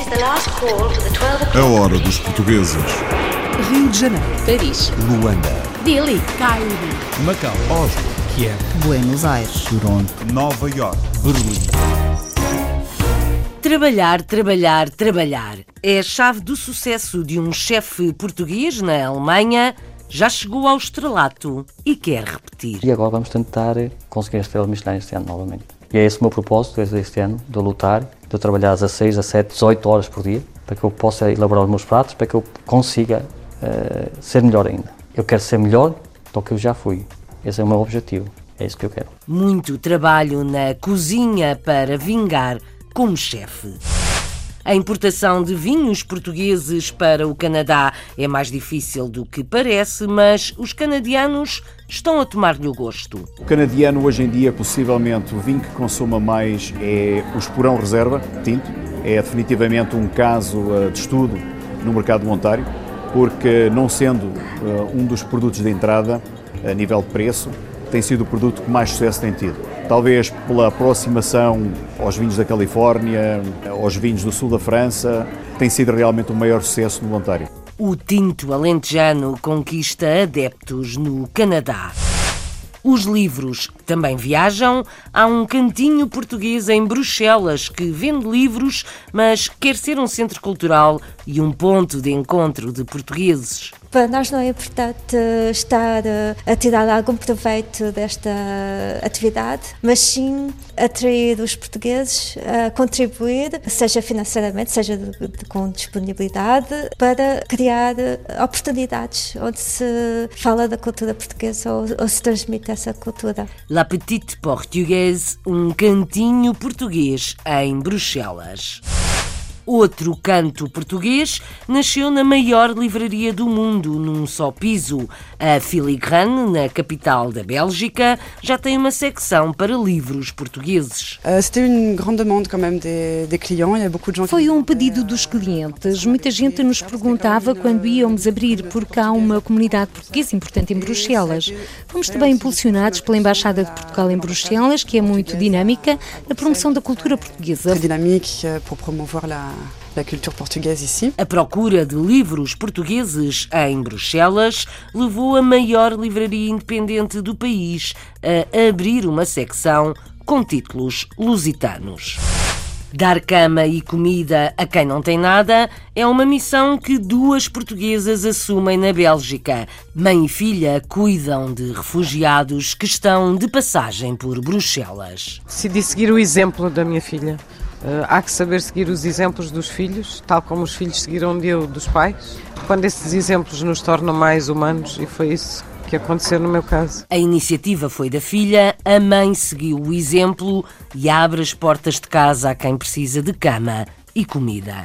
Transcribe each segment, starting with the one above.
A hora dos portugueses. Rio de Janeiro, Paris, Luanda. Dili, Cairo, Macau, Oslo, Kiev, Buenos Aires, Toronto. Nova York. Berlim. Trabalhar, trabalhar, trabalhar. É a chave do sucesso de um chefe português na Alemanha. Já chegou ao estrelato e quer repetir. E agora vamos tentar conseguir a estrela Michelin este ano novamente. E é esse o meu propósito desde este ano, de lutar, de trabalhar às 16, 17, 18 horas por dia, para que eu possa elaborar os meus pratos, para que eu consiga uh, ser melhor ainda. Eu quero ser melhor do que eu já fui. Esse é o meu objetivo. É isso que eu quero. Muito trabalho na cozinha para vingar como chefe. A importação de vinhos portugueses para o Canadá é mais difícil do que parece, mas os canadianos estão a tomar-lhe o gosto. O canadiano hoje em dia, possivelmente, o vinho que consuma mais é o Esporão Reserva, tinto. É definitivamente um caso uh, de estudo no mercado de Ontário, porque não sendo uh, um dos produtos de entrada a nível de preço, tem sido o produto que mais sucesso tem tido. Talvez pela aproximação aos vinhos da Califórnia, aos vinhos do sul da França, tem sido realmente o maior sucesso no Ontário. O tinto alentejano conquista adeptos no Canadá. Os livros também viajam. Há um cantinho português em Bruxelas que vende livros, mas quer ser um centro cultural e um ponto de encontro de portugueses. Para nós não é importante estar a tirar algum proveito desta atividade, mas sim atrair os portugueses a contribuir, seja financeiramente, seja com disponibilidade, para criar oportunidades onde se fala da cultura portuguesa ou, ou se transmite essa cultura. La Petite Portugaise, um cantinho português em Bruxelas. Outro canto português nasceu na maior livraria do mundo, num só piso. A Filigrane, na capital da Bélgica, já tem uma secção para livros portugueses. Foi um pedido dos clientes. Muita gente nos perguntava quando íamos abrir, porque há uma comunidade portuguesa importante em Bruxelas. Fomos também impulsionados pela Embaixada de Portugal em Bruxelas, que é muito dinâmica, na promoção da cultura portuguesa. Da culture portugaise ici. A procura de livros portugueses em Bruxelas levou a maior livraria independente do país a abrir uma secção com títulos lusitanos. Dar cama e comida a quem não tem nada é uma missão que duas portuguesas assumem na Bélgica. Mãe e filha cuidam de refugiados que estão de passagem por Bruxelas. Decidi seguir o exemplo da minha filha. Uh, há que saber seguir os exemplos dos filhos, tal como os filhos seguiram de dos pais, quando esses exemplos nos tornam mais humanos, e foi isso que aconteceu no meu caso. A iniciativa foi da filha, a mãe seguiu o exemplo e abre as portas de casa a quem precisa de cama e comida.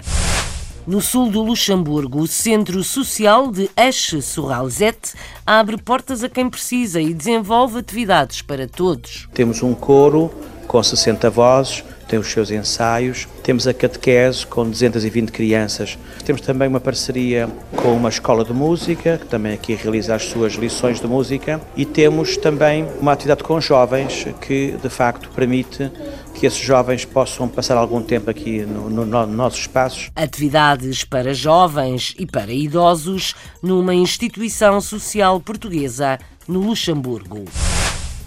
No sul do Luxemburgo, o Centro Social de Eche-sur-Alzette abre portas a quem precisa e desenvolve atividades para todos. Temos um coro com 60 vozes, tem os seus ensaios, temos a catequese com 220 crianças, temos também uma parceria com uma escola de música, que também aqui realiza as suas lições de música, e temos também uma atividade com jovens que de facto permite que esses jovens possam passar algum tempo aqui no, no, no nossos espaços. Atividades para jovens e para idosos numa instituição social portuguesa no Luxemburgo.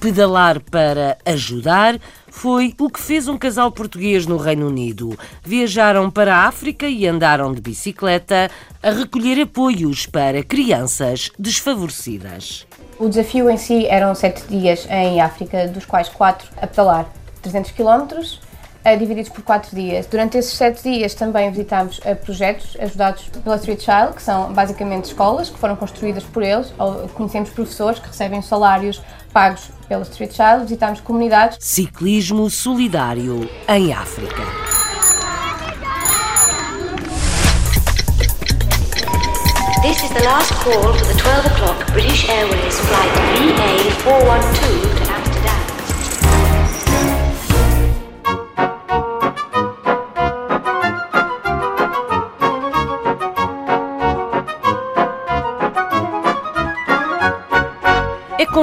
Pedalar para ajudar foi o que fez um casal português no Reino Unido. Viajaram para a África e andaram de bicicleta a recolher apoios para crianças desfavorecidas. O desafio em si eram sete dias em África, dos quais quatro a pedalar 300 km, divididos por quatro dias. Durante esses sete dias também visitámos projetos ajudados pela Street Child, que são basicamente escolas que foram construídas por eles, ou conhecemos professores que recebem salários pagos pela Street Child, visitámos comunidades. Ciclismo solidário em África. This is the last call for the 12 o'clock British Airways flight VA412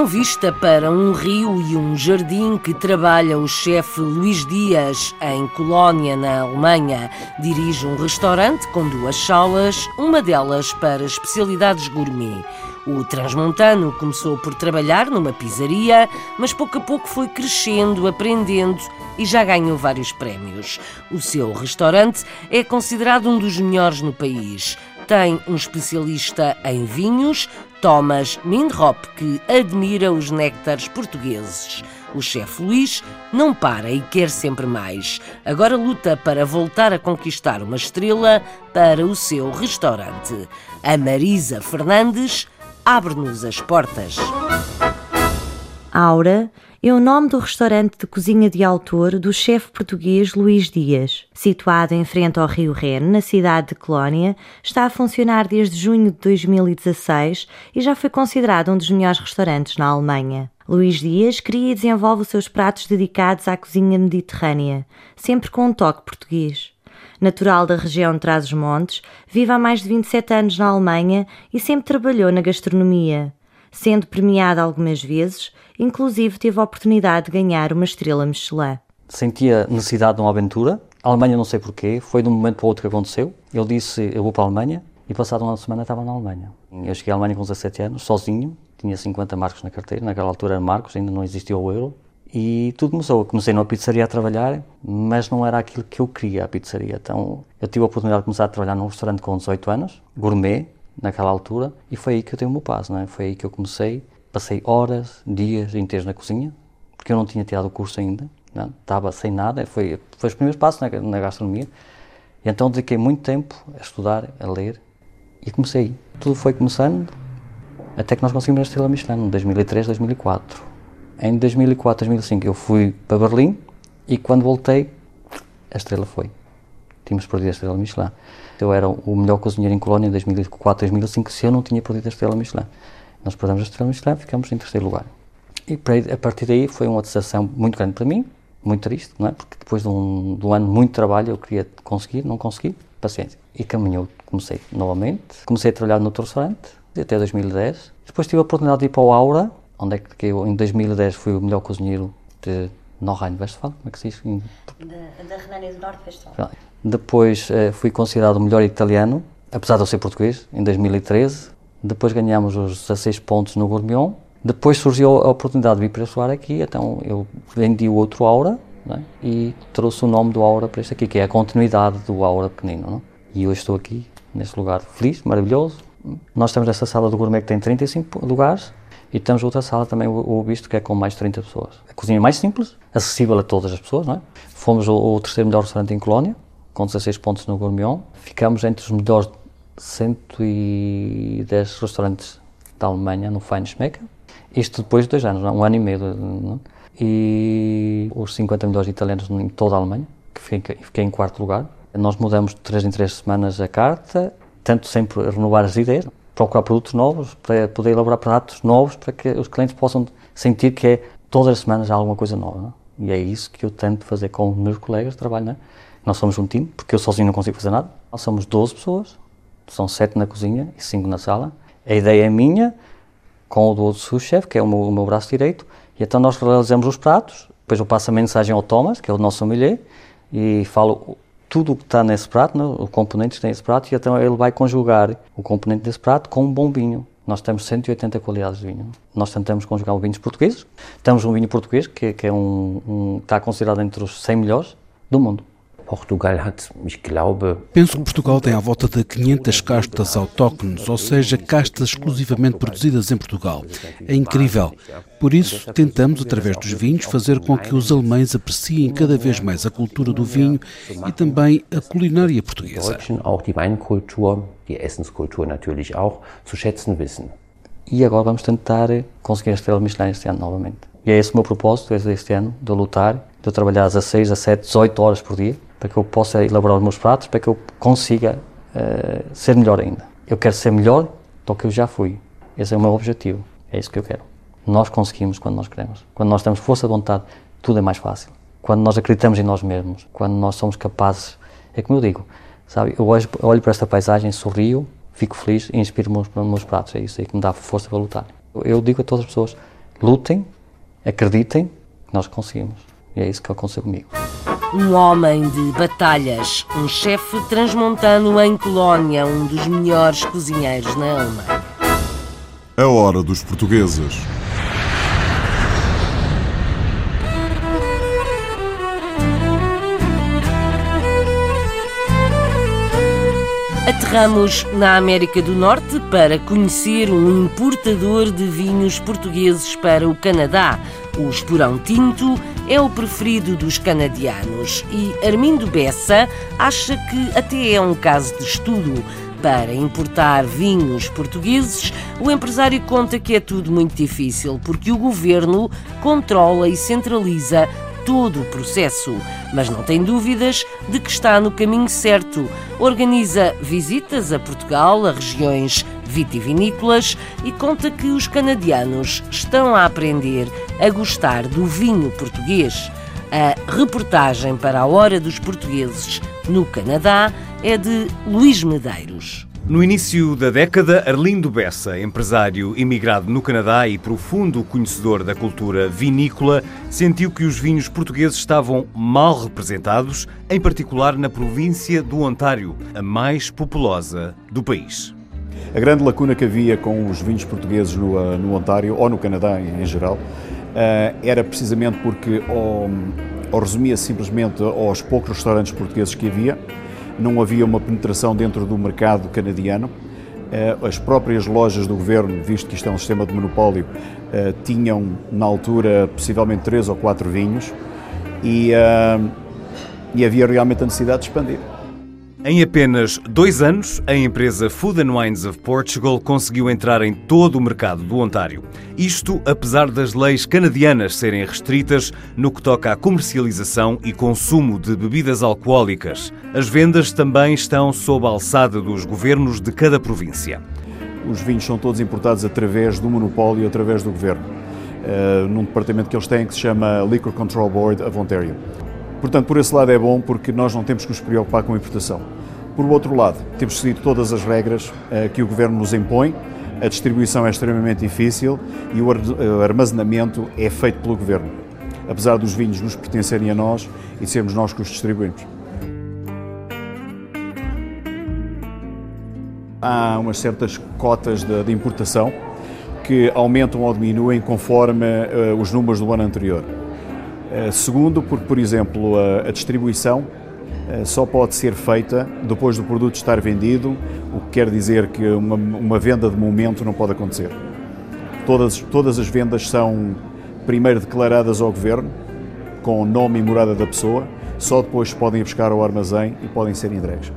vista para um rio e um jardim que trabalha o chefe Luís Dias em Colónia, na Alemanha. Dirige um restaurante com duas salas, uma delas para especialidades gourmet. O transmontano começou por trabalhar numa pizzaria, mas pouco a pouco foi crescendo, aprendendo e já ganhou vários prémios. O seu restaurante é considerado um dos melhores no país. Tem um especialista em vinhos, Thomas Mindrop, que admira os néctares portugueses. O chefe Luís não para e quer sempre mais. Agora luta para voltar a conquistar uma estrela para o seu restaurante. A Marisa Fernandes abre-nos as portas. Aura é o nome do restaurante de cozinha de autor do chefe português Luís Dias. Situado em frente ao Rio Reno, na cidade de Colónia, está a funcionar desde junho de 2016 e já foi considerado um dos melhores restaurantes na Alemanha. Luís Dias cria e desenvolve os seus pratos dedicados à cozinha mediterrânea, sempre com um toque português. Natural da região de Trás-os-Montes, vive há mais de 27 anos na Alemanha e sempre trabalhou na gastronomia. Sendo premiado algumas vezes, inclusive teve a oportunidade de ganhar uma estrela Michelin. Sentia necessidade de uma aventura. A Alemanha não sei porquê, foi de um momento para o outro que aconteceu. Ele disse, eu vou para a Alemanha, e passado uma semana estava na Alemanha. Eu cheguei à Alemanha com 17 anos, sozinho, tinha 50 marcos na carteira, naquela altura era marcos, ainda não existia o euro. E tudo começou. Comecei numa pizzaria a trabalhar, mas não era aquilo que eu queria, a pizzaria. Então eu tive a oportunidade de começar a trabalhar num restaurante com 18 anos, gourmet, naquela altura, e foi aí que eu dei o meu passo, não é? Foi aí que eu comecei. Passei horas, dias inteiros na cozinha, porque eu não tinha tirado o curso ainda, não? Estava sem nada, foi, foi os primeiros passos na, na gastronomia. E então dediquei muito tempo a estudar, a ler, e comecei. Tudo foi começando, até que nós conseguimos a estrela Michelin, em 2003, 2004. Em 2004, 2005 eu fui para Berlim, e quando voltei, a estrela foi. Tínhamos perdido a estrela Michelin. Eu era o melhor cozinheiro em Colónia em 2004, 2005, se eu não tinha perdido a estrela Michelin. Nós perdemos a estrela Michelin, ficamos em terceiro lugar. E a partir daí foi uma decepção muito grande para mim, muito triste, não é? Porque depois de um, de um ano muito trabalho eu queria conseguir, não consegui, paciência. E caminhou, comecei novamente, comecei a trabalhar no outro restaurante até 2010. Depois tive a oportunidade de ir para o Aura, onde é que eu em 2010 fui o melhor cozinheiro de Nordrhein-Westfalen, como é que se diz? Da, da Renânia do Norte-Westfalen. Depois eh, fui considerado o melhor italiano, apesar de eu ser português, em 2013. Depois ganhamos os 16 pontos no Gourmion. Depois surgiu a oportunidade de vir para estudar aqui, então eu vendi o outro Aura é? e trouxe o nome do Aura para este aqui, que é a continuidade do Aura pequenino. É? E hoje estou aqui, neste lugar feliz, maravilhoso. Nós temos essa sala do gourmet que tem 35 lugares e temos outra sala também, o Visto, que é com mais de 30 pessoas. A cozinha é mais simples, acessível a todas as pessoas, não é? Fomos o, o terceiro melhor restaurante em Colónia, com 16 pontos no Gourmion. Ficamos entre os melhores 110 restaurantes da Alemanha no Feinschmecker. Isto depois de dois anos, um ano e meio. Não? E os 50 melhores italianos em toda a Alemanha, que fiquei, fiquei em quarto lugar. Nós mudamos de 3 em 3 semanas a carta, tanto sempre renovar as ideias, procurar produtos novos, para poder elaborar pratos novos, para que os clientes possam sentir que é todas as semanas há alguma coisa nova. Não? E é isso que eu tento fazer com os meus colegas de trabalho. Não é? Nós somos um time, porque eu sozinho não consigo fazer nada. Nós somos 12 pessoas, são 7 na cozinha e 5 na sala. A ideia é minha, com o do outro chefe, que é o meu, o meu, braço direito, e então nós realizamos os pratos, depois eu passo a mensagem ao Thomas, que é o nosso sommelier, e falo tudo o que está nesse prato, né, os componentes que tem esse prato, e então ele vai conjugar o componente desse prato com um bom vinho. Nós temos 180 qualidades de vinho. Nós tentamos conjugar vinhos portugueses. Temos um vinho português que, que é um, um, está considerado entre os 100 melhores do mundo. Portugal hat, ich glaube... Penso que Portugal tem à volta de 500 castas autóctones, ou seja, castas exclusivamente produzidas em Portugal. É incrível. Por isso, tentamos, através dos vinhos, fazer com que os alemães apreciem cada vez mais a cultura do vinho e também a culinária portuguesa. Auch die Weinkultur, die Essenskultur natürlich auch, zu schätzen wissen. E agora vamos tentar conseguir a estrela Michelin este ano novamente. E é esse o meu propósito, este ano, de lutar, de trabalhar às 6, às 7, 18 horas por dia, para que eu possa elaborar os meus pratos, para que eu consiga uh, ser melhor ainda. Eu quero ser melhor do que eu já fui. Esse é o meu objetivo. É isso que eu quero. Nós conseguimos quando nós queremos. Quando nós temos força de vontade, tudo é mais fácil. Quando nós acreditamos em nós mesmos, quando nós somos capazes, é como eu digo, sabe? Eu olho, olho para esta paisagem, sorrio, fico feliz e inspiro-me nos meus pratos. É isso aí que me dá força para lutar. Eu digo a todas as pessoas: lutem, acreditem nós conseguimos. E é isso que aconteceu comigo. Um homem de batalhas, um chefe transmontano em Colónia, um dos melhores cozinheiros na Alemanha. A hora dos portugueses. Aterramos na América do Norte para conhecer um importador de vinhos portugueses para o Canadá. O Esporão Tinto é o preferido dos canadianos e Armindo Bessa acha que até é um caso de estudo. Para importar vinhos portugueses, o empresário conta que é tudo muito difícil porque o governo controla e centraliza todo o processo, mas não tem dúvidas de que está no caminho certo. Organiza visitas a Portugal, a regiões vitivinícolas e conta que os canadianos estão a aprender a gostar do vinho português. A reportagem para a Hora dos Portugueses no Canadá é de Luís Medeiros. No início da década, Arlindo Bessa, empresário imigrado no Canadá e profundo conhecedor da cultura vinícola, sentiu que os vinhos portugueses estavam mal representados, em particular na província do Ontário, a mais populosa do país. A grande lacuna que havia com os vinhos portugueses no, eh, no Ontário, ou no Canadá em geral, eh, era precisamente porque ou, ou resumia simplesmente aos poucos restaurantes portugueses que havia, não havia uma penetração dentro do mercado canadiano. Eh, as próprias lojas do governo, visto que isto é um sistema de monopólio, tinham na altura possivelmente três ou quatro vinhos e, e havia realmente a necessidade de expandir. Em apenas dois anos, a empresa Food and Wines of Portugal conseguiu entrar em todo o mercado do Ontário. Isto apesar das leis canadianas serem restritas no que toca à comercialização e consumo de bebidas alcoólicas. As vendas também estão sob a alçada dos governos de cada província. Os vinhos são todos importados através do monopólio, através do governo, uh, num departamento que eles têm que se chama Liquor Control Board of Ontario. Portanto, por esse lado é bom porque nós não temos que nos preocupar com a importação. Por outro lado, temos seguido todas as regras uh, que o Governo nos impõe, a distribuição é extremamente difícil e o eh, armazenamento é feito pelo Governo, apesar dos vinhos nos pertencerem a nós e sermos nós que os distribuímos. Há umas certas cotas de, de importação que aumentam ou diminuem conforme uh, os números do ano anterior. Eh, segundo, porque, por exemplo, a, a distribuição eh, só pode ser feita depois do produto estar vendido, o que quer dizer que uma, uma venda de momento não pode acontecer. Todas, todas as vendas são primeiro declaradas ao governo, com o nome e morada da pessoa, só depois podem ir buscar ao armazém e podem ser entregues.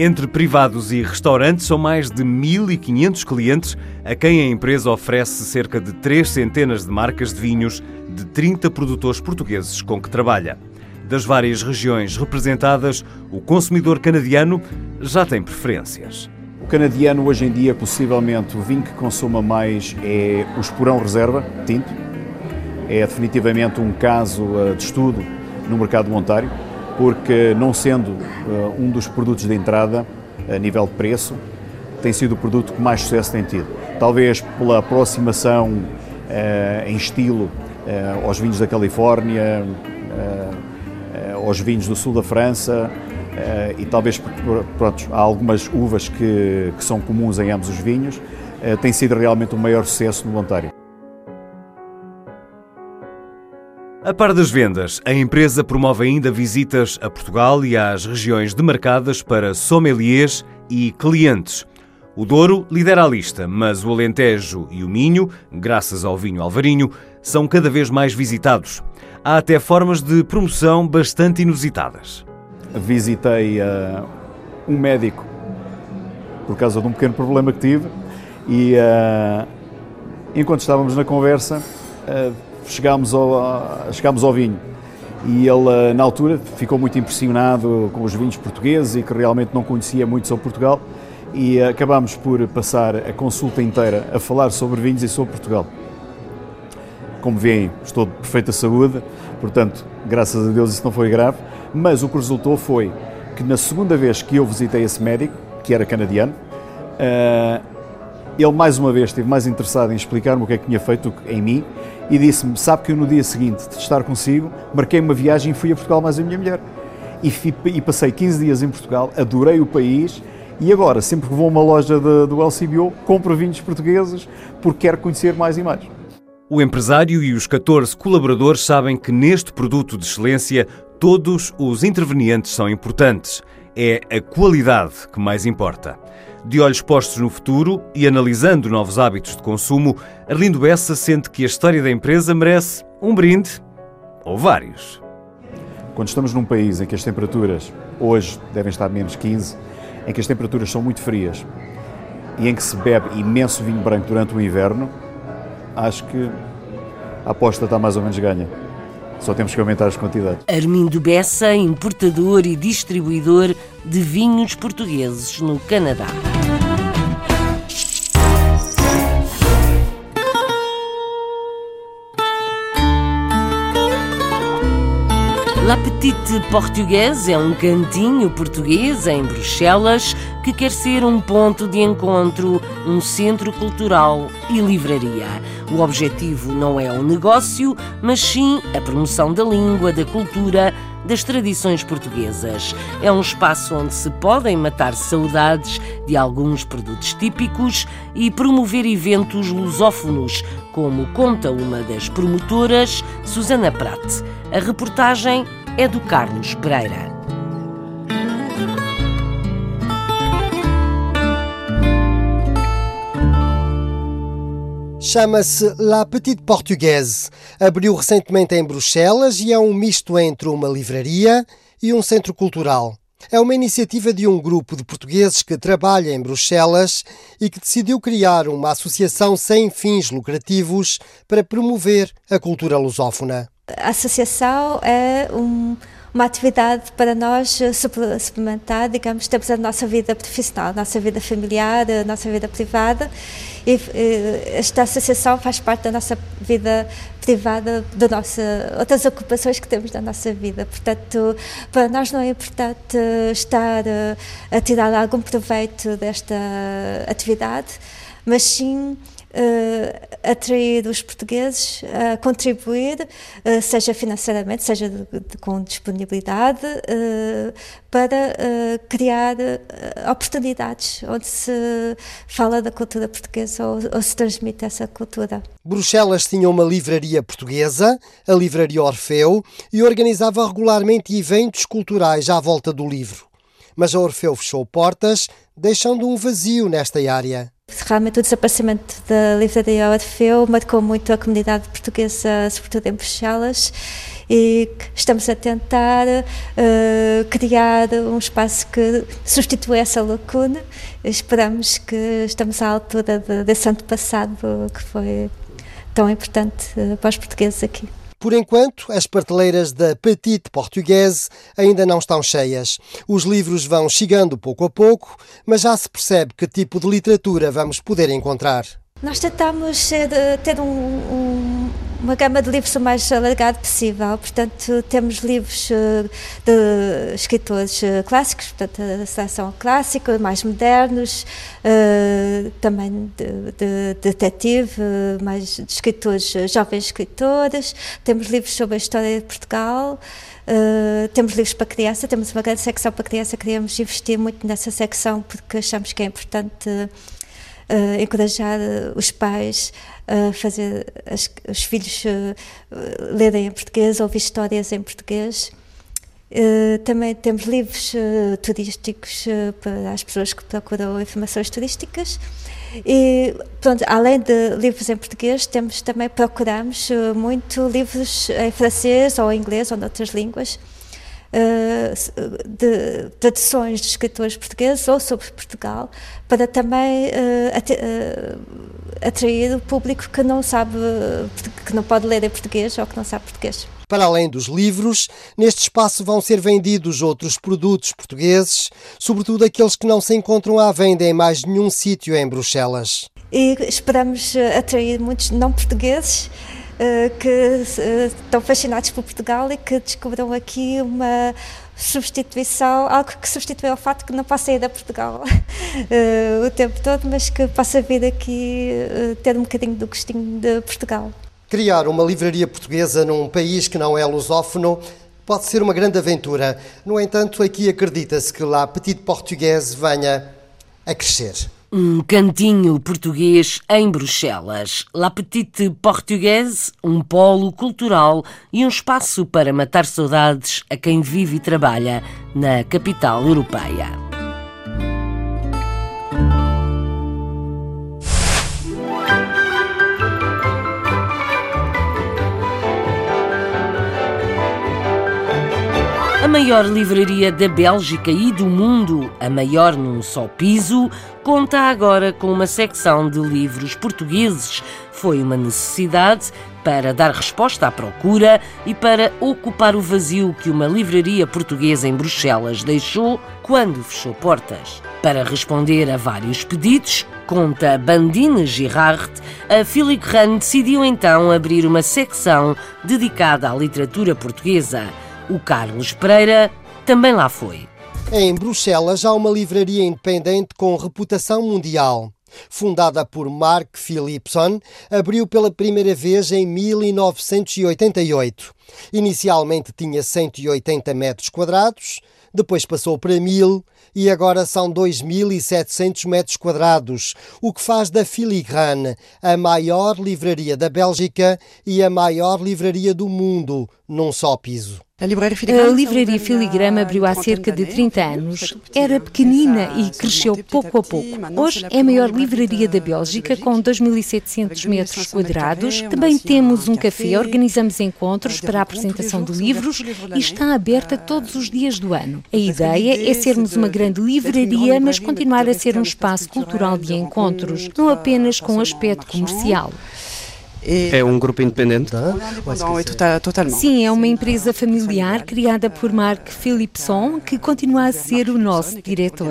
Entre privados e restaurantes, são mais de 1.500 clientes a quem a empresa oferece cerca de três centenas de marcas de vinhos de 30 produtores portugueses com que trabalha. Das várias regiões representadas, o consumidor canadiano já tem preferências. O canadiano hoje em dia, possivelmente, o vinho que consuma mais é o Esporão Reserva, tinto. É definitivamente um caso eh, de estudo no mercado do Ontário, porque não sendo eh, um dos produtos de entrada a nível de preço, tem sido o produto que mais sucesso tem tido. Talvez pela aproximação eh, em estilo eh, aos vinhos da Califórnia, aos vinhos do sul da França e talvez pronto, há algumas uvas que, que são comuns em ambos os vinhos, tem sido realmente o maior sucesso no Ontário. A par das vendas, a empresa promove ainda visitas a Portugal e às regiões demarcadas para sommeliers e clientes. O Douro lidera a lista, mas o Alentejo e o Minho, graças ao vinho Alvarinho, são cada vez mais visitados. Há até formas de promoção bastante inusitadas. Visitei uh, um médico por causa de um pequeno problema que tive e uh, enquanto estávamos na conversa uh, chegámos, ao, chegámos ao vinho e ele na altura ficou muito impressionado com os vinhos portugueses e que realmente não conhecia muito sobre Portugal e acabámos por passar a consulta inteira a falar sobre vinhos e sobre Portugal. Como veem, estou de perfeita saúde, portanto, graças a Deus isso não foi grave, mas o que resultou foi que na segunda vez que eu visitei esse médico, que era canadiano, uh, ele mais uma vez esteve mais interessado em explicar-me o que é que tinha feito em mim e disse-me: Sabe que eu no dia seguinte de estar consigo, marquei uma viagem e fui a Portugal mais a minha mulher. E, fui, e passei 15 dias em Portugal, adorei o país e agora, sempre que vou a uma loja de, do LCBO, compro vinhos portugueses porque quero conhecer mais e mais. O empresário e os 14 colaboradores sabem que neste produto de excelência todos os intervenientes são importantes. É a qualidade que mais importa. De olhos postos no futuro e analisando novos hábitos de consumo, Arlindo Bessa sente que a história da empresa merece um brinde ou vários. Quando estamos num país em que as temperaturas hoje devem estar menos 15, em que as temperaturas são muito frias e em que se bebe imenso vinho branco durante o inverno, acho que a aposta está mais ou menos ganha. Só temos que aumentar as quantidades. Armindo Bessa, importador e distribuidor de vinhos portugueses no Canadá. La Petite Portuguese é um cantinho português em Bruxelas que quer ser um ponto de encontro, um centro cultural e livraria. O objetivo não é o negócio, mas sim a promoção da língua, da cultura, das tradições portuguesas. É um espaço onde se podem matar saudades de alguns produtos típicos e promover eventos lusófonos, como conta uma das promotoras, Susana Prat. A reportagem é do Carlos Pereira. Chama-se La Petite Portugaise. Abriu recentemente em Bruxelas e é um misto entre uma livraria e um centro cultural. É uma iniciativa de um grupo de portugueses que trabalha em Bruxelas e que decidiu criar uma associação sem fins lucrativos para promover a cultura lusófona. A associação é um, uma atividade para nós suplementar, digamos, temos a nossa vida profissional, nossa vida familiar, a nossa vida privada e esta associação faz parte da nossa vida privada, da nossa, outras ocupações que temos da nossa vida. Portanto, para nós não é importante estar a tirar algum proveito desta atividade, mas sim atrair os portugueses a contribuir, uh, seja financeiramente, seja de, de, com disponibilidade, uh, para criar oportunidades onde se fala da cultura portuguesa ou, ou se transmite essa cultura. Bruxelas tinha uma livraria portuguesa, a Livraria Orfeu, e organizava regularmente eventos culturais à volta do livro. Mas a Orfeu fechou portas, deixando um vazio nesta área. Realmente o desaparecimento da livraria Orfeu marcou muito a comunidade portuguesa, sobretudo em Bruxelas, e estamos a tentar uh, criar um espaço que substitua essa lacuna. Esperamos que estamos à altura de, desse ano passado que foi tão importante uh, para os portugueses aqui. Por enquanto, as prateleiras da Petite Portuguese ainda não estão cheias. Os livros vão chegando pouco a pouco, mas já se percebe que tipo de literatura vamos poder encontrar. Nós tentamos eh, ter um, um, uma gama de livros o mais alargada possível. Portanto, temos livros eh, de escritores eh, clássicos, portanto, a seleção clássica, mais modernos, também de, de, de detetive, mais de escritores, jovens escritores. Temos livros sobre a história de Portugal. Uh, temos livros para criança, temos uma grande secção para criança, queríamos investir muito nessa secção porque achamos que é importante uh, encorajar eh, os pais a fazer as, os filhos uh, lerem em português, ouvir histórias em português. Uh, também temos livros uh, turísticos uh, para as pessoas que procuram informações turísticas. E, pronto, além de livros em português, temos também procuramos muito livros em francês ou em inglês ou noutras línguas eh, de traduções de escritores portugueses ou sobre Portugal, para também uh, atrair o público que não sabe, que não pode ler em português ou que não sabe português. Para além dos livros, neste espaço vão ser vendidos outros produtos portugueses, sobretudo aqueles que não se encontram à venda em mais nenhum sítio em Bruxelas. E esperamos atrair muitos não portugueses eh, que uh, estão fascinados por Portugal e que descobriram aqui uma substituição, algo que substitui o fato que não possa ir a Portugal uh, o tempo todo, mas que possa vir aqui ter um bocadinho do gostinho de Portugal. Criar uma livraria portuguesa num país que não é lusófono pode ser uma grande aventura. No entanto, aqui acredita-se que La Petite Portuguese venha a crescer. Um cantinho português em Bruxelas. La Petite Portuguese, um polo cultural e um espaço para matar saudades a quem vive e trabalha na capital europeia. A maior livraria da Bélgica e do mundo, a maior num só piso, conta agora com uma secção de livros portugueses. Foi uma necessidade para dar resposta à procura e para ocupar o vazio que uma livraria portuguesa em Bruxelas deixou quando fechou portas. Para responder a vários pedidos, conta Bandine Girard, a Filigrane decidiu então abrir uma secção dedicada à literatura portuguesa. O Carlos Pereira também lá foi. Em Bruxelas há uma livraria independente com reputação mundial. Fundada por Mark Philipson, abriu pela primeira vez em 1988. Inicialmente tinha 180 metros quadrados, depois passou para 1000 e agora são 2.700 metros quadrados, o que faz da Filigrane a maior livraria da Bélgica e a maior livraria do mundo num só piso. A livraria Filigrama abriu há cerca de 30 anos. Era pequenina e cresceu pouco a pouco. Hoje é a maior livraria da Bélgica, com 2.700 metros quadrados. Também temos um café, organizamos encontros para a apresentação de livros e está aberta todos os dias do ano. A ideia é sermos uma grande livraria, mas continuar a ser um espaço cultural de encontros, não apenas com aspecto comercial. É um grupo independente? Sim, é uma empresa familiar criada por Mark Philipson, que continua a ser o nosso diretor.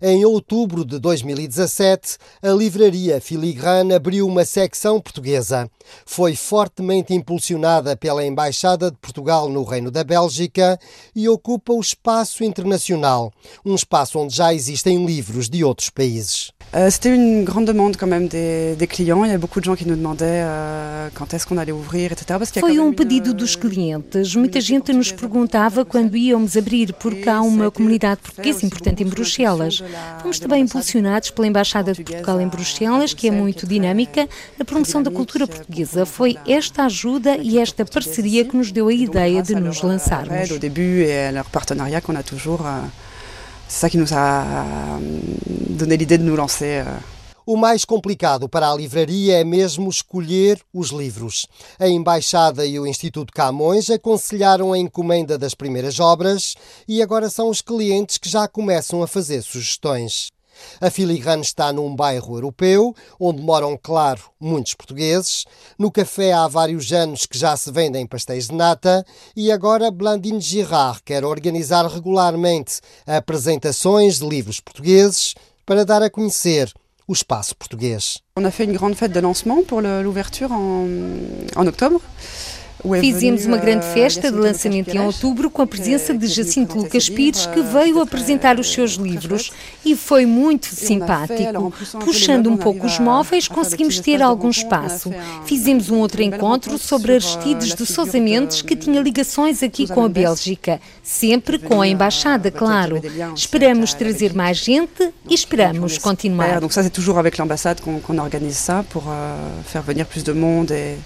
Em outubro de 2017, a livraria Filigrane abriu uma secção portuguesa. Foi fortemente impulsionada pela Embaixada de Portugal no Reino da Bélgica e ocupa o espaço internacional, um espaço onde já existem livros de outros países. Euh, c'était une grande demande quand même des, des, clients. Il y a beaucoup de gens qui nous demandaient uh, quand est-ce qu'on allait ouvrir, etc. Foi um pedido dos clientes. Muita gente nos perguntava quando íamos abrir, porque há uma comunidade portuguesa importante em Bruxelas. Fomos também impulsionados pela Embaixada de Portugal em Bruxelas, que é muito dinâmica, na promoção da cultura portuguesa. Foi esta ajuda e esta parceria que nos deu a ideia de nos lançarmos. Au début et leur partenariat qu'on a toujours uh, c'est ça qui nous a donné l'idée de nous lancer. Euh. O mais complicado para a livraria é mesmo escolher os livros. A Embaixada e o Instituto Camões aconselharam a encomenda das primeiras obras e agora são os clientes que já começam a fazer sugestões. A Filigrane está num bairro europeu, onde moram, claro, muitos portugueses. No café há vários anos que já se vendem pastéis de nata e agora Blandine Girard quer organizar regularmente apresentações de livros portugueses para dar a conhecer o espaço português. On a fait une grande fête de lancement pour l'ouverture en, en octobre. Fizemos uma grande festa de lançamento em outubro com a presença de Jacinto Lucas Pires, que veio apresentar os seus livros e foi muito simpático. Puxando um pouco os móveis, conseguimos ter algum espaço. Fizemos um outro encontro sobre Aristides de Sousa Mendes, que tinha ligações aqui com a Bélgica, sempre com a embaixada, claro. Esperamos trazer mais gente e esperamos continuar. Donc ça c'est toujours avec l'ambassade qu'on organise ça pour euh, faire venir plus de monde et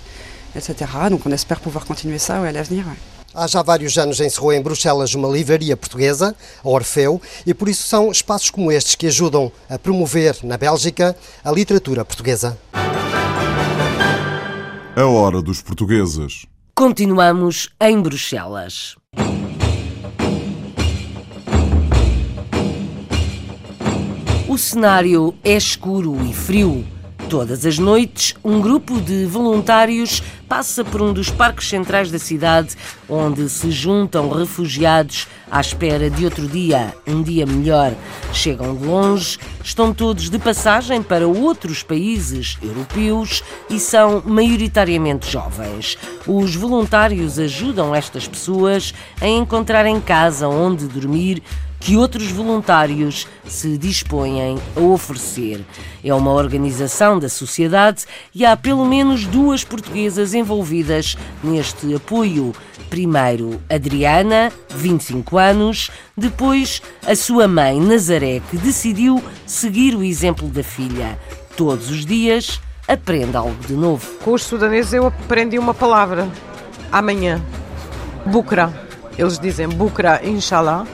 etc. Donc on espère pouvoir continuer ça à l'avenir. Há já vários anos encerrou em Bruxelas uma livraria portuguesa, a Orfeu, e por isso são espaços como estes que ajudam a promover na Bélgica a literatura portuguesa. A hora dos portugueses. Continuamos em Bruxelas. O cenário é escuro e frio. Todas as noites, um grupo de voluntários passa por um dos parques centrais da cidade, onde se juntam refugiados à espera de outro dia, um dia melhor. Chegam de longe, estão todos de passagem para outros países europeus e são maioritariamente jovens. Os voluntários ajudam estas pessoas a encontrar em casa onde dormir que outros voluntários se dispõem a oferecer. É uma organização da sociedade e há pelo menos duas portuguesas envolvidas neste apoio. Primeiro, Adriana, 25 anos, depois, a sua mãe, Nazaré, que decidiu seguir o exemplo da filha. Todos os dias aprende algo de novo. Com os sudaneses eu aprendi uma palavra. Amanhã. Bukra. Eles dizem Bukra, inshallah,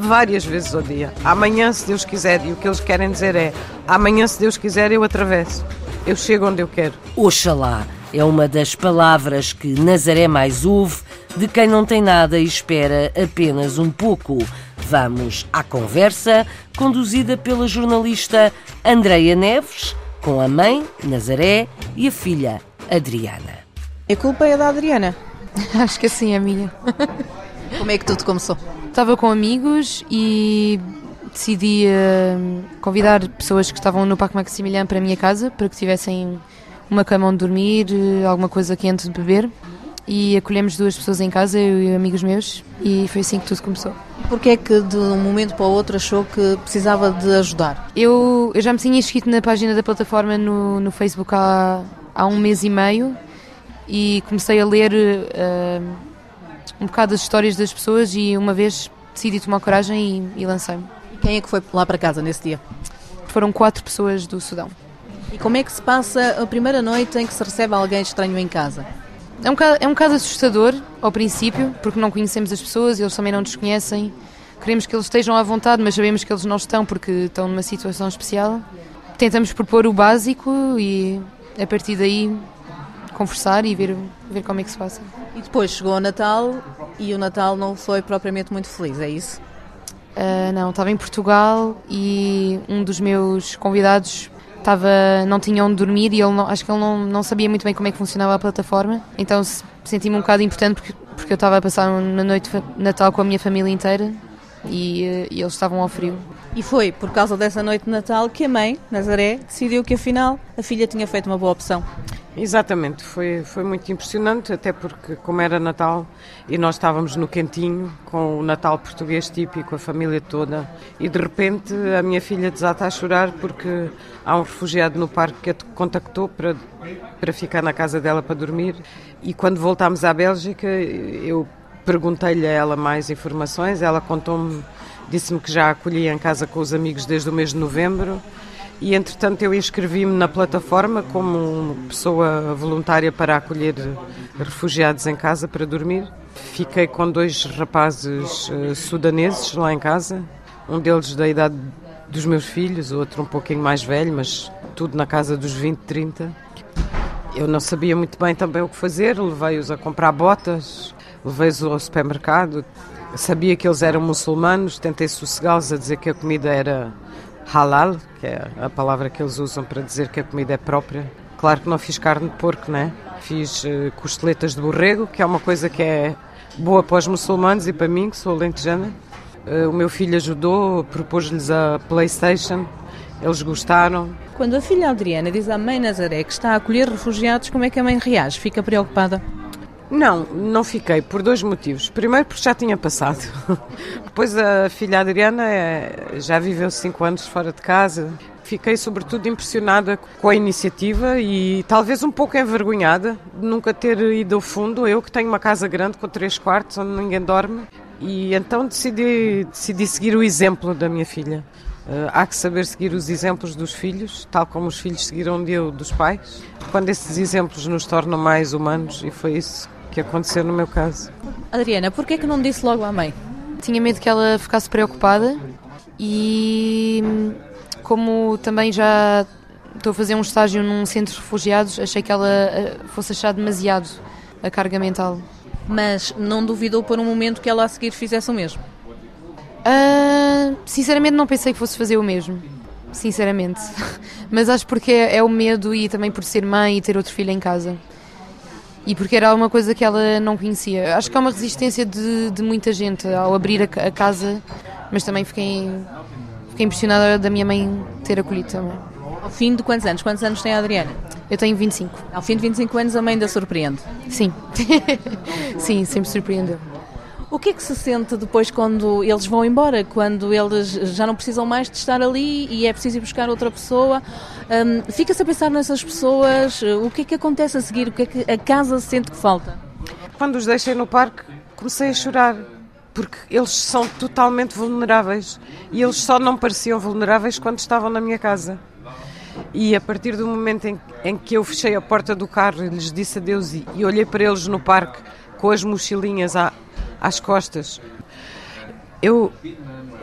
várias vezes ao dia. Amanhã, se Deus quiser. E o que eles querem dizer é: amanhã, se Deus quiser, eu atravesso. Eu chego onde eu quero. Oxalá é uma das palavras que Nazaré mais ouve de quem não tem nada e espera apenas um pouco. Vamos à conversa, conduzida pela jornalista Andreia Neves, com a mãe, Nazaré, e a filha, Adriana. A culpa é da Adriana? Acho que assim é a minha. Como é que tudo começou? Estava com amigos e decidi uh, convidar pessoas que estavam no Parque Maximiliano para a minha casa, para que tivessem uma cama onde dormir, alguma coisa quente de beber. E acolhemos duas pessoas em casa, eu e amigos meus, e foi assim que tudo começou. Porquê é que de um momento para o outro achou que precisava de ajudar? Eu, eu já me tinha inscrito na página da plataforma no, no Facebook há, há um mês e meio e comecei a ler uh, um bocado as histórias das pessoas e uma vez decidi tomar coragem e, e lancei-me. Quem é que foi lá para casa nesse dia? Foram quatro pessoas do Sudão. E como é que se passa a primeira noite em que se recebe alguém estranho em casa? É um, é um caso assustador ao princípio, porque não conhecemos as pessoas e eles também não nos conhecem. Queremos que eles estejam à vontade, mas sabemos que eles não estão porque estão numa situação especial. Tentamos propor o básico e a partir daí conversar e ver, ver como é que se passa. E depois chegou o Natal e o Natal não foi propriamente muito feliz, é isso? Uh, não, estava em Portugal e um dos meus convidados estava, não tinha onde dormir e ele não, acho que ele não, não sabia muito bem como é que funcionava a plataforma, então senti-me um bocado importante porque, porque eu estava a passar uma noite de Natal com a minha família inteira e, eh, e, eles estavam ao frio. E foi por causa dessa noite de Natal que a mãe, Nazaré, decidiu que afinal a filha tinha feito uma boa opção. Exatamente, foi, foi muito impressionante, até porque, como era Natal e nós estávamos no quentinho, com o Natal português típico, a família toda, e de repente a minha filha desata a chorar porque há um refugiado no parque que a contactou para, para ficar na casa dela para dormir. E quando voltámos à Bélgica, eu perguntei-lhe a ela mais informações, ela contou-me, disse-me que já a acolhia em casa com os amigos desde o mês de novembro e entretanto eu inscrevi-me na plataforma como pessoa voluntária para acolher refugiados em casa para dormir. Fiquei com dois rapazes uh, sudaneses lá em casa, um deles da idade dos meus filhos, o outro um pouquinho mais velho, mas tudo na casa dos 20, 30. Eu não sabia muito bem também o que fazer, levei-os a comprar botas, levei-os ao supermercado. Sabia que eles eram muçulmanos, tentei sossegá-los a dizer que a comida era halal, que é a palavra que eles usam para dizer que a comida é própria. Claro que não fiz carne de porco, né? Fiz uh, costeletas de borrego, que é uma coisa que é boa para os muçulmanos e para mim, que sou alentejana. Uh, o meu filho ajudou, propôs-lhes a Playstation, eles gostaram. Quando a filha Adriana diz à mãe Nazaré que está a acolher refugiados, como é que a mãe reage? Fica preocupada? Não, não fiquei, por dois motivos. Primeiro, porque já tinha passado. Depois, a filha Adriana é, já viveu cinco anos fora de casa. Fiquei, sobretudo, impressionada com a iniciativa e talvez um pouco envergonhada de nunca ter ido ao fundo. Eu, que tenho uma casa grande com três quartos, onde ninguém dorme. E então decidi, decidi seguir o exemplo da minha filha. Uh, há que saber seguir os exemplos dos filhos, tal como os filhos seguiram um dia dos pais, quando esses exemplos nos tornam mais humanos, e foi isso que aconteceu no meu caso. Adriana, por que é que não disse logo à mãe? Tinha medo que ela ficasse preocupada e como também já estou a fazer um estágio num centro de refugiados, achei que ela eh, fosse achar demasiado a carga mental. Mas não duvidou por um momento que ela a seguir fizesse o mesmo? Uh, sinceramente não pensei que fosse fazer o mesmo. Sinceramente. Mas acho porque é o medo e também por ser mãe e ter outro filho em casa e porque era uma coisa que ela não conhecia. Acho que há uma resistência de, de muita gente ao abrir a, a, casa, mas também fiquei, fiquei impressionada da minha mãe ter acolhido também. Ao fim de quantos anos? Quantos anos tem a Adriana? Eu tenho 25. Ao fim de 25 anos a mãe ainda surpreende? Sim. Sim, sempre surpreendeu. O que é que se sente depois quando eles vão embora, quando eles já não precisam mais de estar ali e é preciso ir buscar outra pessoa? Um, Fica-se a pensar nessas pessoas, o que é que acontece a seguir, o que é que a casa sente que falta? Quando os deixei no parque, comecei a chorar, porque eles são totalmente vulneráveis e eles só não pareciam vulneráveis quando estavam na minha casa. E a partir do momento em, em que eu fechei a porta do carro e lhes disse adeus e, e olhei para eles no parque com as mochilinhas à, às costas. Eu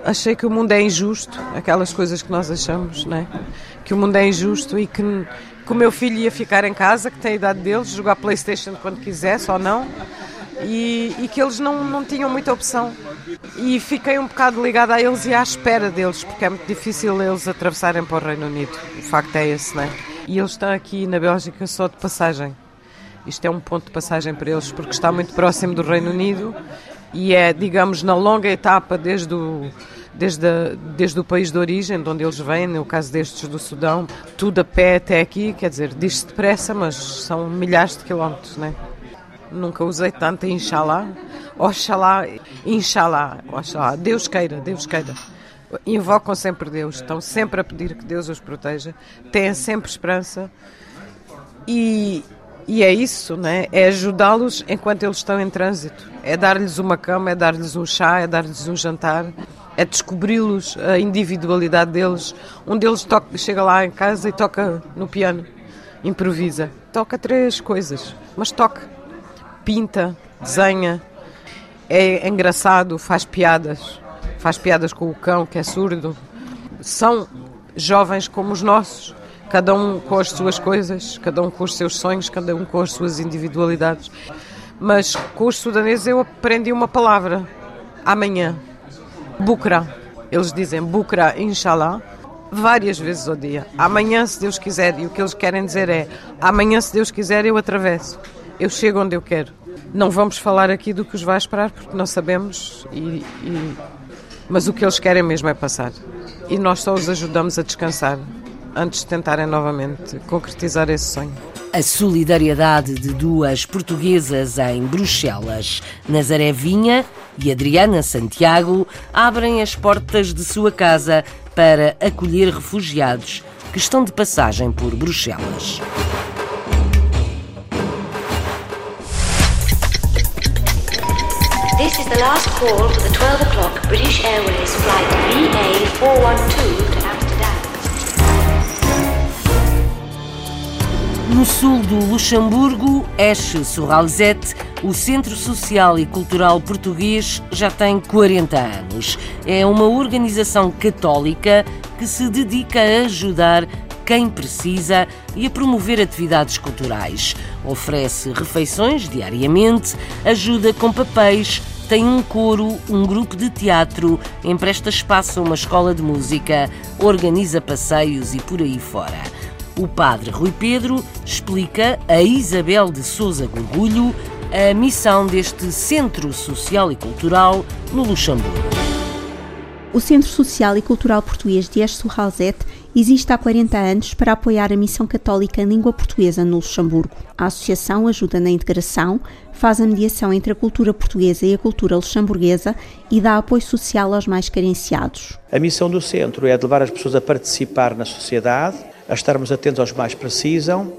achei que o mundo é injusto, aquelas coisas que nós achamos, né? que o mundo é injusto e que, que o meu filho ia ficar em casa, que tem a idade deles, jogar Playstation quando quisesse ou não, e, e, que eles não, não tinham muita opção. E fiquei um bocado ligada a eles e à espera deles, porque é muito difícil eles atravessarem para o Reino Unido. O facto é esse, né? E eles estão aqui na Bélgica só de passagem. Isto é um ponto de passagem para eles, porque está muito próximo do Reino Unido e é, digamos, na longa etapa desde o, desde, a, desde o país de origem, de onde eles vêm, no caso destes do Sudão, tudo a pé até aqui, quer dizer, diz-se depressa, mas são milhares de quilómetros, né? Nunca usei tanto Inshallah, Oxalá, Inshallah, Oxalá, Deus queira, Deus queira. Invocam sempre Deus, estão sempre a pedir que Deus os proteja, têm sempre esperança e, e é isso, né? é ajudá-los enquanto eles estão em trânsito. É dar-lhes uma cama, é dar-lhes um chá, é dar-lhes um jantar, é descobri-los, a individualidade deles. Um deles toca, chega lá em casa e toca no piano, improvisa. Toca três coisas, mas toca. Pinta, desenha, é engraçado, faz piadas. Faz piadas com o cão, que é surdo. São jovens como os nossos cada um com as suas coisas, cada um com os seus sonhos, cada um com as suas individualidades. Mas com os sudaneses eu aprendi uma palavra, amanhã, bukra. Eles dizem bukra, inshallah, várias vezes ao dia. Amanhã, se Deus quiser, e o que eles querem dizer é: amanhã, se Deus quiser, eu atravesso, eu chego onde eu quero. Não vamos falar aqui do que os vai esperar, porque não sabemos, e, e... mas o que eles querem mesmo é passar. E nós só os ajudamos a descansar antes de tentarem novamente concretizar esse sonho. A solidariedade de duas portuguesas em Bruxelas, Nazaré Vinha e Adriana Santiago, abrem as portas de sua casa para acolher refugiados que estão de passagem por Bruxelas. This is the last call for the 12 o'clock British Airways flight VA412 No sul do Luxemburgo, Eche-sur-Alzette, o Centro Social e Cultural Português já tem 40 anos. É uma organização católica que se dedica a ajudar quem precisa e a promover atividades culturais. Oferece refeições diariamente, ajuda com papéis, tem um coro, um grupo de teatro, empresta espaço a uma escola de música, organiza passeios e por aí fora. O padre Rui Pedro explica a Isabel de Souza Gorgulho a missão deste Centro Social e Cultural no Luxemburgo. O Centro Social e Cultural Português de Esch-sur-Alzette existe há 40 anos para apoiar a missão católica em língua portuguesa no Luxemburgo. A associação ajuda na integração, faz a mediação entre a cultura portuguesa e a cultura luxemburguesa e dá apoio social aos mais carenciados. A missão do centro é de levar as pessoas a participar na sociedade, a estarmos atentos aos mais precisam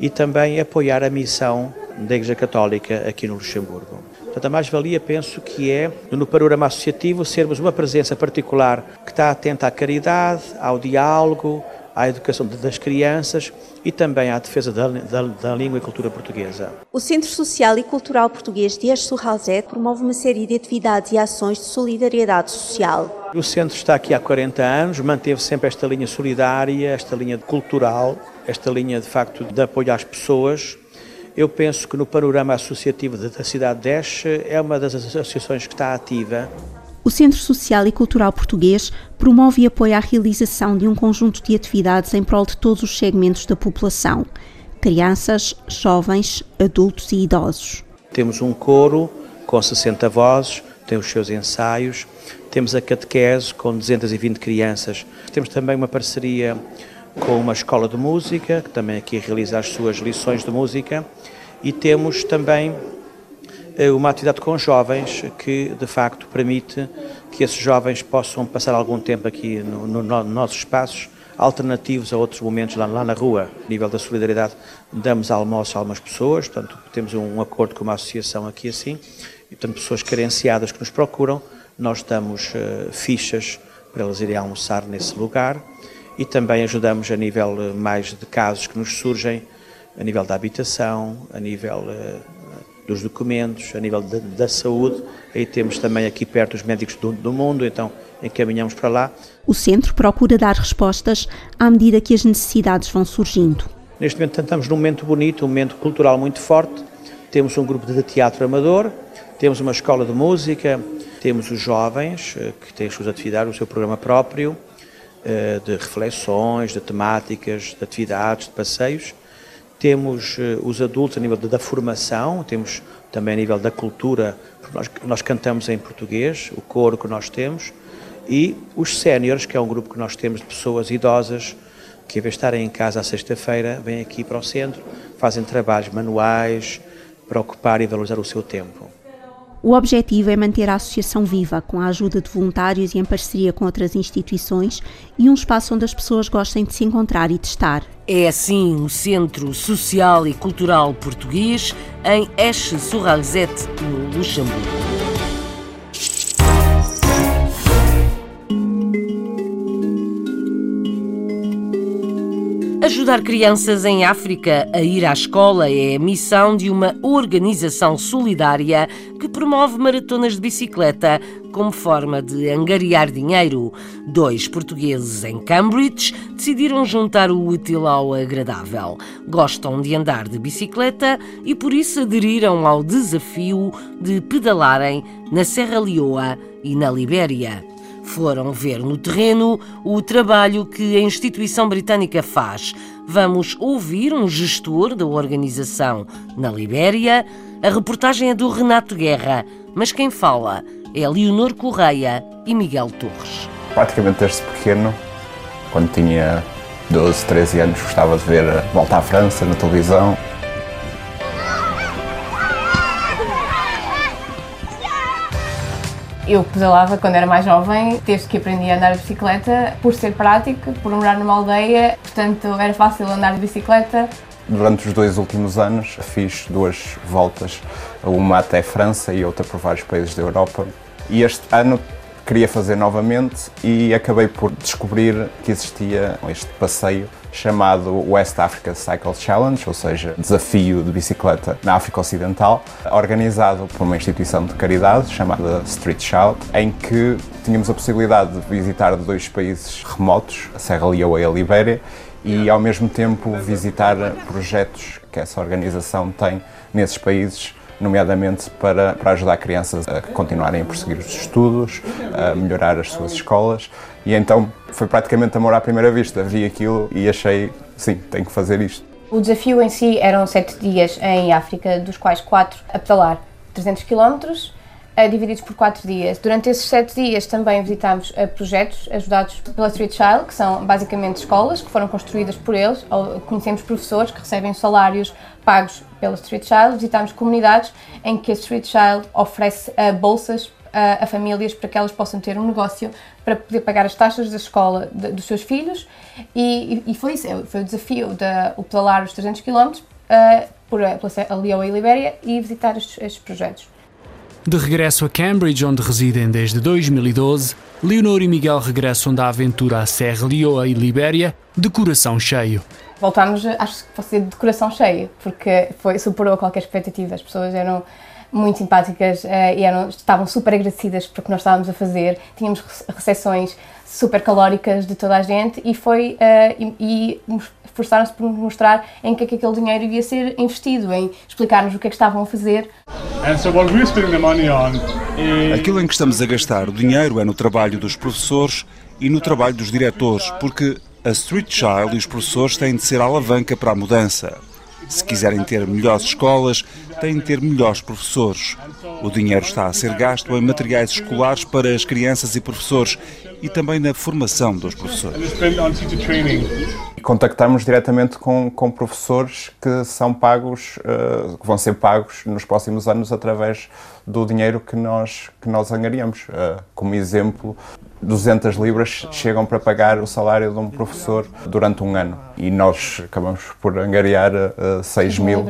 e também apoiar a missão da Igreja Católica aqui no Luxemburgo. Portanto, a mais-valia penso que é, no panorama associativo, sermos uma presença particular que está atenta à caridade, ao diálogo, à educação das crianças e também à defesa da, da, da, língua e cultura portuguesa. O Centro Social e Cultural Português de Esch-sur-Alzette promove uma série de atividades e ações de solidariedade social. O centro está aqui há 40 anos, manteve sempre esta linha solidária, esta linha cultural, esta linha de facto de apoio às pessoas. Eu penso que no panorama associativo da cidade de Esch é uma das associações que está ativa o Centro Social e Cultural Português promove e apoia a realização de um conjunto de atividades em prol de todos os segmentos da população: crianças, jovens, adultos e idosos. Temos um coro com 60 vozes, tem os seus ensaios, temos a catequese com 220 crianças. Temos também uma parceria com uma escola de música, que também aqui realiza as suas lições de música, e temos também uma atividade com jovens que, de facto, permite que esses jovens possam passar algum tempo aqui no, no, no nossos espaços, alternativos a outros momentos lá, lá, na rua. A nível da solidariedade, damos almoço a algumas pessoas, portanto, temos um acordo com uma associação aqui assim, e, portanto, pessoas carenciadas que nos procuram, nós damos uh, fichas para elas irem almoçar nesse lugar e também ajudamos a nível uh, mais de casos que nos surgem, a nível da habitação, a nível uh, dos documentos, a nível de, da saúde. Aí temos também aqui perto os médicos do, do mundo, então encaminhamos para lá. O centro procura dar respostas à medida que as necessidades vão surgindo. Neste momento estamos num momento bonito, um momento cultural muito forte. Temos um grupo de teatro amador, temos uma escola de música, temos os jovens eh, que têm as suas atividades, o seu programa próprio eh, de reflexões, de temáticas, de atividades, de passeios temos uh, os adultos a nível da formação, temos também a nível da cultura, nós, nós cantamos em português, o coro que nós temos, e os séniores, que é um grupo que nós temos de pessoas idosas, que em vez de estarem em casa à sexta-feira, vêm aqui para o centro, fazem trabalhos manuais para ocupar e valorizar o seu tempo. O objetivo é manter a associação viva, com a ajuda de voluntários e em parceria com outras instituições, e um espaço onde as pessoas gostem de se encontrar e de estar. É assim o Centro Social e Cultural Português em Eche-sur-Alzette, no Luxemburgo. Ajudar crianças em África a ir à escola é a missão de uma organização solidária que promove maratonas de bicicleta como forma de angariar dinheiro. Dois portugueses em Cambridge decidiram juntar o útil ao agradável. Gostam de andar de bicicleta e por isso aderiram ao desafio de pedalarem na Serra Leoa e na Libéria foram ver no terreno o trabalho que a instituição britânica faz. Vamos ouvir um gestor da organização na Libéria. A reportagem é do Renato Guerra, mas quem fala é Leonor Correia e Miguel Torres. Praticamente desde pequeno, quando tinha 12, 13 anos, gostava de ver Volta à França na televisão. Eu pedalava quando era mais jovem, desde que aprendi a andar de bicicleta, por ser prático, por morar numa aldeia, portanto era fácil andar de bicicleta. Durante os dois últimos anos fiz duas voltas, uma até França e outra por vários países da Europa. E este ano queria fazer novamente e acabei por descobrir que existia este passeio chamado West Africa Cycle Challenge, ou seja, desafio de bicicleta na África Ocidental, organizado por uma instituição de caridade chamada Street Child, em que tínhamos a possibilidade de visitar dois países remotos, a Serra Leoa e a Libéria, e ao mesmo tempo visitar projetos que essa organização tem nesses países nomeadamente para, para ajudar crianças a continuarem a prosseguir os estudos, a melhorar as suas escolas. E então foi praticamente amor à primeira vista. Vi aquilo e achei, sim, tenho que fazer isto. O desafio em si eram sete dias em África, dos quais quatro a pedalar 300 quilómetros divididos por quatro dias. Durante esses sete dias também visitámos uh, projetos ajudados pela Street Child, que são basicamente escolas que foram construídas por eles, ou conhecemos professores que recebem salários pagos pela Street Child, visitámos comunidades em que a Street Child oferece uh, bolsas a famílias para que elas possam ter um negócio para poder pagar as taxas da escola de, dos seus filhos e, e, foi isso, foi o desafio de o pedalar os 300 km uh, por, pela Leoa e Libéria e visitar estes, estes projetos. De regresso a Cambridge, onde residem desde 2012, Leonor e Miguel regressam da aventura à Serra Leoa e Libéria de coração cheio. Voltámos, acho que fosse de coração cheio, porque foi, superou qualquer expectativa. As pessoas eram muito simpáticas uh, e eram, estavam super agradecidas por o que nós estávamos a fazer. Tínhamos recepções super calóricas de toda a gente e foi uh, e, e esforçaram-se por nos mostrar em que, é que aquele dinheiro ia ser investido, em explicar-nos o que é que estavam a fazer. Aquilo em que estamos a gastar o dinheiro é no trabalho dos professores e no trabalho dos diretores, porque a Street Child e os professores têm de ser a alavanca para a mudança. Se quiserem ter melhores escolas, têm de ter melhores professores. O dinheiro está a ser gasto em materiais escolares para as crianças e professores e também na formação dos professores. Contactamos diretamente com, com professores que são pagos, uh, que vão ser pagos nos próximos anos através do dinheiro que nós, que nós angariamos. Uh, como exemplo, 200 libras chegam para pagar o salário de um professor durante um ano e nós acabamos por angariar uh, 6 mil.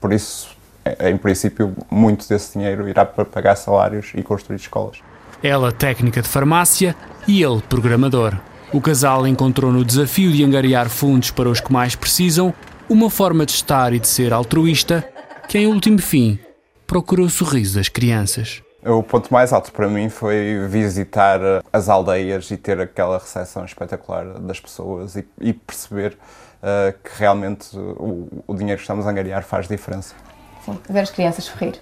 Por isso, em princípio, muito desse dinheiro irá para pagar salários e construir escolas. Ela, técnica de farmácia, e ele, programador. O casal encontrou no desafio de angariar fundos para os que mais precisam uma forma de estar e de ser altruísta que, em último fim, procurou o sorriso das crianças. O ponto mais alto para mim foi visitar as aldeias e ter aquela recepção espetacular das pessoas e, e perceber uh, que realmente o, o dinheiro que estamos a angariar faz diferença. Sim, ver as crianças sorrir.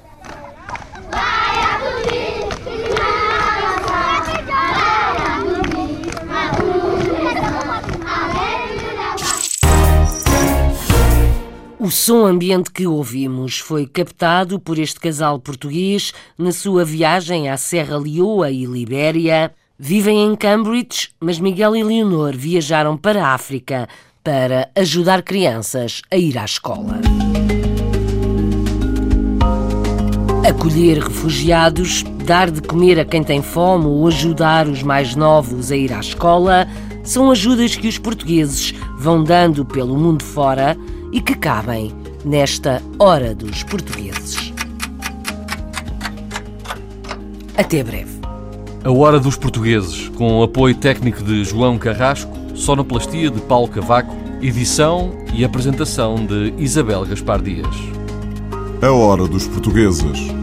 O som ambiente que ouvimos foi captado por este casal português na sua viagem à Serra Leoa e Libéria. Vivem em Cambridge, mas Miguel e Leonor viajaram para a África para ajudar crianças a ir à escola. Acolher refugiados, dar de comer a quem tem fome ou ajudar os mais novos a ir à escola são ajudas que os portugueses vão dando pelo mundo fora e que cabem nesta Hora dos Portugueses. Até breve. A Hora dos Portugueses, com apoio técnico de João Carrasco, sonoplastia de Paulo Cavaco, edição e apresentação de Isabel Gaspar Dias. A Hora dos Portugueses